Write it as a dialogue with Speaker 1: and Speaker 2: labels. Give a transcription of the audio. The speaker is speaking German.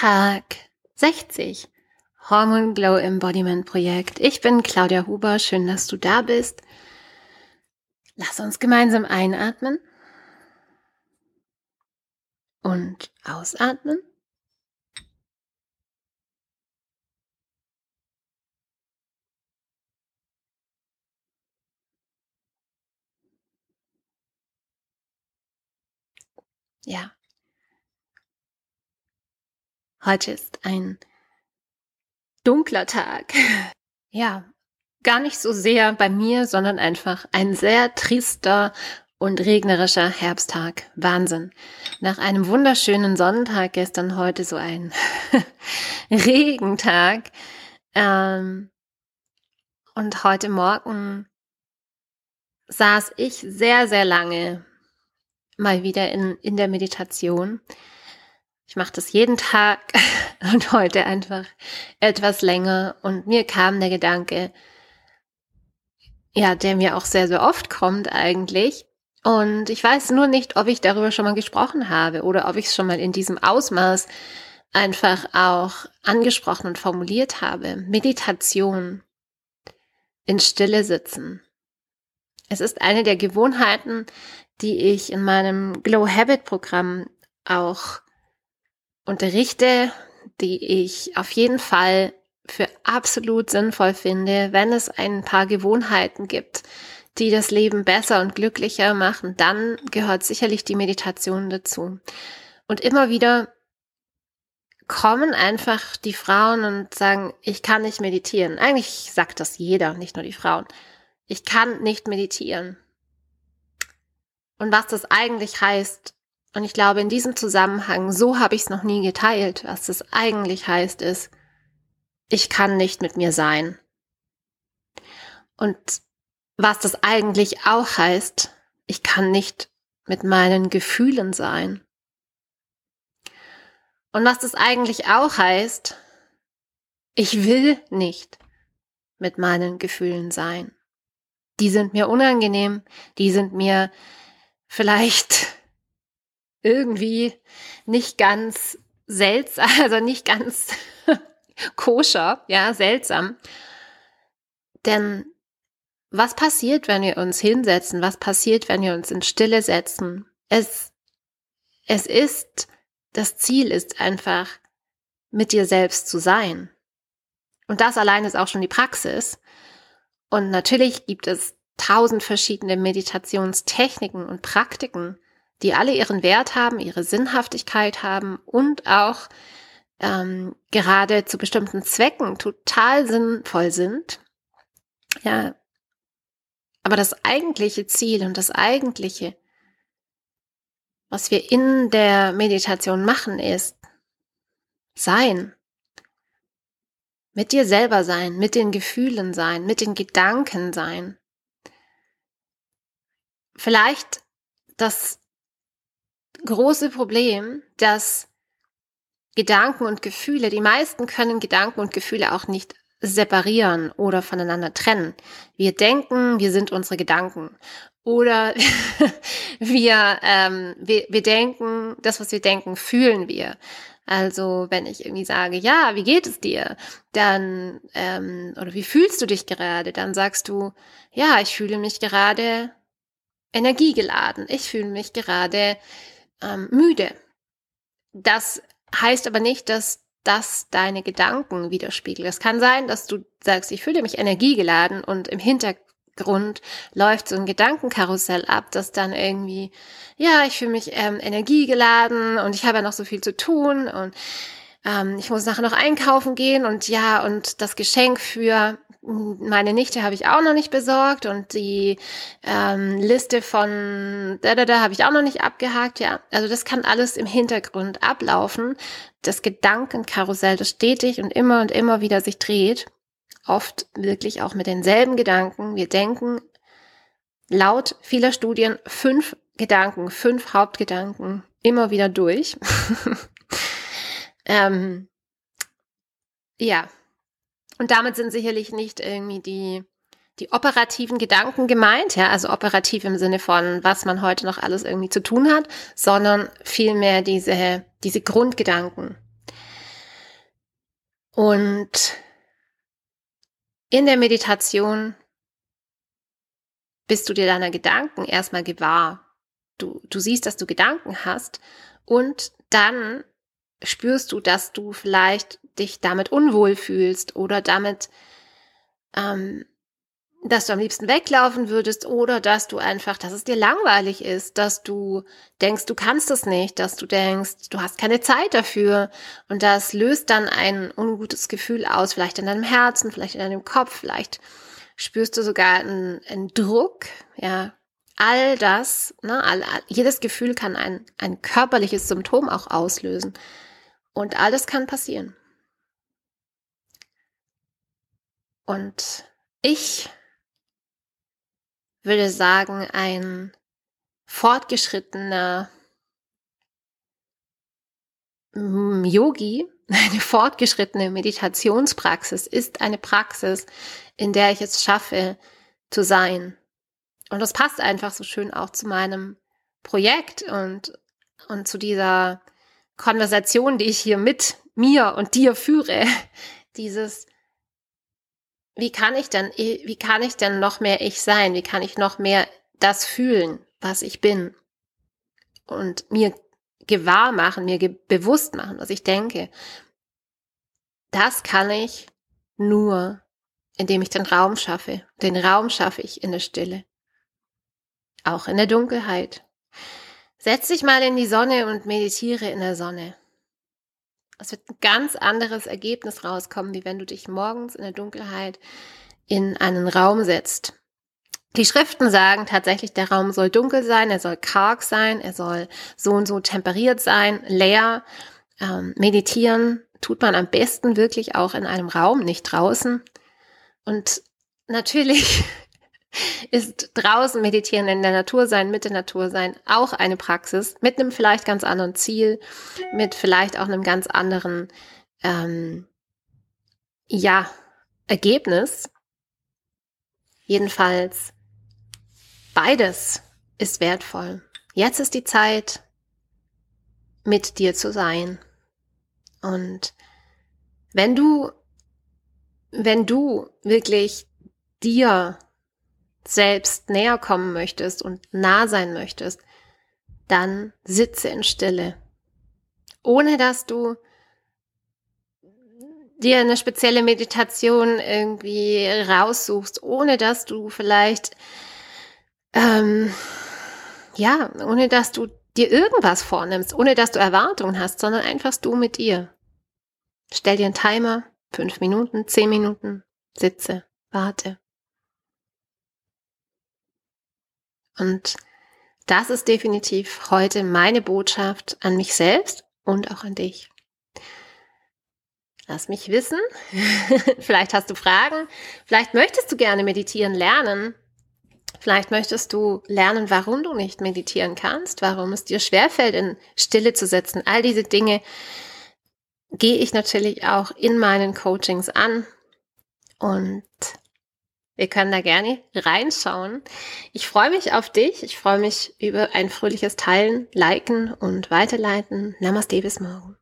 Speaker 1: Tag 60. Hormone Glow Embodiment Projekt. Ich bin Claudia Huber. Schön, dass du da bist. Lass uns gemeinsam einatmen und ausatmen. Ja. Heute ist ein dunkler Tag. Ja, gar nicht so sehr bei mir, sondern einfach ein sehr trister und regnerischer Herbsttag. Wahnsinn. Nach einem wunderschönen Sonnentag gestern heute so ein Regentag. Ähm, und heute Morgen saß ich sehr, sehr lange mal wieder in, in der Meditation. Ich mache das jeden Tag und heute einfach etwas länger. Und mir kam der Gedanke, ja, der mir auch sehr, sehr oft kommt eigentlich. Und ich weiß nur nicht, ob ich darüber schon mal gesprochen habe oder ob ich es schon mal in diesem Ausmaß einfach auch angesprochen und formuliert habe. Meditation. In Stille sitzen. Es ist eine der Gewohnheiten, die ich in meinem Glow Habit Programm auch unterrichte, die ich auf jeden Fall für absolut sinnvoll finde, wenn es ein paar Gewohnheiten gibt, die das Leben besser und glücklicher machen, dann gehört sicherlich die Meditation dazu. Und immer wieder kommen einfach die Frauen und sagen, ich kann nicht meditieren. Eigentlich sagt das jeder, nicht nur die Frauen. Ich kann nicht meditieren und was das eigentlich heißt. Und ich glaube, in diesem Zusammenhang, so habe ich es noch nie geteilt, was das eigentlich heißt, ist, ich kann nicht mit mir sein. Und was das eigentlich auch heißt, ich kann nicht mit meinen Gefühlen sein. Und was das eigentlich auch heißt, ich will nicht mit meinen Gefühlen sein. Die sind mir unangenehm, die sind mir vielleicht irgendwie nicht ganz seltsam, also nicht ganz koscher, ja, seltsam. Denn was passiert, wenn wir uns hinsetzen? Was passiert, wenn wir uns in Stille setzen? Es, es ist, das Ziel ist einfach, mit dir selbst zu sein. Und das allein ist auch schon die Praxis. Und natürlich gibt es tausend verschiedene Meditationstechniken und Praktiken, die alle ihren Wert haben, ihre Sinnhaftigkeit haben und auch ähm, gerade zu bestimmten Zwecken total sinnvoll sind. Ja, aber das eigentliche Ziel und das eigentliche, was wir in der Meditation machen, ist sein. Mit dir selber sein, mit den Gefühlen sein, mit den Gedanken sein vielleicht das große Problem, dass Gedanken und Gefühle, die meisten können Gedanken und Gefühle auch nicht separieren oder voneinander trennen. Wir denken, wir sind unsere Gedanken. Oder wir, ähm, wir, wir denken, das, was wir denken, fühlen wir. Also wenn ich irgendwie sage, ja, wie geht es dir? Dann, ähm, oder wie fühlst du dich gerade? Dann sagst du, ja, ich fühle mich gerade energiegeladen. Ich fühle mich gerade ähm, müde. Das heißt aber nicht, dass das deine Gedanken widerspiegelt. Es kann sein, dass du sagst, ich fühle mich energiegeladen und im Hintergrund läuft so ein Gedankenkarussell ab, das dann irgendwie, ja, ich fühle mich ähm, energiegeladen und ich habe ja noch so viel zu tun und ähm, ich muss nachher noch einkaufen gehen und ja, und das Geschenk für meine Nichte habe ich auch noch nicht besorgt und die ähm, Liste von da da da habe ich auch noch nicht abgehakt. Ja, also das kann alles im Hintergrund ablaufen. Das Gedankenkarussell, das stetig und immer und immer wieder sich dreht, oft wirklich auch mit denselben Gedanken. Wir denken laut vieler Studien fünf Gedanken, fünf Hauptgedanken immer wieder durch. ähm, ja, und damit sind sicherlich nicht irgendwie die, die operativen Gedanken gemeint, ja, also operativ im Sinne von, was man heute noch alles irgendwie zu tun hat, sondern vielmehr diese, diese Grundgedanken. Und in der Meditation bist du dir deiner Gedanken erstmal gewahr. Du, du siehst, dass du Gedanken hast und dann spürst du, dass du vielleicht dich damit unwohl fühlst oder damit ähm, dass du am liebsten weglaufen würdest oder dass du einfach, dass es dir langweilig ist, dass du denkst, du kannst es nicht, dass du denkst, du hast keine Zeit dafür und das löst dann ein ungutes Gefühl aus, vielleicht in deinem Herzen, vielleicht in deinem Kopf, vielleicht spürst du sogar einen, einen Druck, ja. All das, ne, all, jedes Gefühl kann ein, ein körperliches Symptom auch auslösen. Und all das kann passieren. Und ich würde sagen, ein fortgeschrittener Yogi, eine fortgeschrittene Meditationspraxis ist eine Praxis, in der ich es schaffe zu sein. Und das passt einfach so schön auch zu meinem Projekt und, und zu dieser Konversation, die ich hier mit mir und dir führe. Dieses wie kann ich denn, wie kann ich denn noch mehr ich sein? Wie kann ich noch mehr das fühlen, was ich bin? Und mir gewahr machen, mir ge bewusst machen, was ich denke. Das kann ich nur, indem ich den Raum schaffe. Den Raum schaffe ich in der Stille. Auch in der Dunkelheit. Setz dich mal in die Sonne und meditiere in der Sonne. Es wird ein ganz anderes Ergebnis rauskommen, wie wenn du dich morgens in der Dunkelheit in einen Raum setzt. Die Schriften sagen tatsächlich, der Raum soll dunkel sein, er soll karg sein, er soll so und so temperiert sein, leer. Ähm, meditieren tut man am besten wirklich auch in einem Raum, nicht draußen. Und natürlich ist draußen meditieren, in der Natur sein, mit der Natur sein, auch eine Praxis mit einem vielleicht ganz anderen Ziel, mit vielleicht auch einem ganz anderen, ähm, ja, Ergebnis. Jedenfalls, beides ist wertvoll. Jetzt ist die Zeit, mit dir zu sein. Und wenn du, wenn du wirklich dir selbst näher kommen möchtest und nah sein möchtest, dann sitze in Stille. Ohne dass du dir eine spezielle Meditation irgendwie raussuchst, ohne dass du vielleicht, ähm, ja, ohne dass du dir irgendwas vornimmst, ohne dass du Erwartungen hast, sondern einfach du mit dir. Stell dir einen Timer, fünf Minuten, zehn Minuten, sitze, warte. Und das ist definitiv heute meine Botschaft an mich selbst und auch an dich. Lass mich wissen. vielleicht hast du Fragen. Vielleicht möchtest du gerne meditieren lernen. Vielleicht möchtest du lernen, warum du nicht meditieren kannst, warum es dir schwerfällt, in Stille zu setzen. All diese Dinge gehe ich natürlich auch in meinen Coachings an. Und wir können da gerne reinschauen. Ich freue mich auf dich. Ich freue mich über ein fröhliches Teilen, Liken und Weiterleiten. Namaste bis morgen.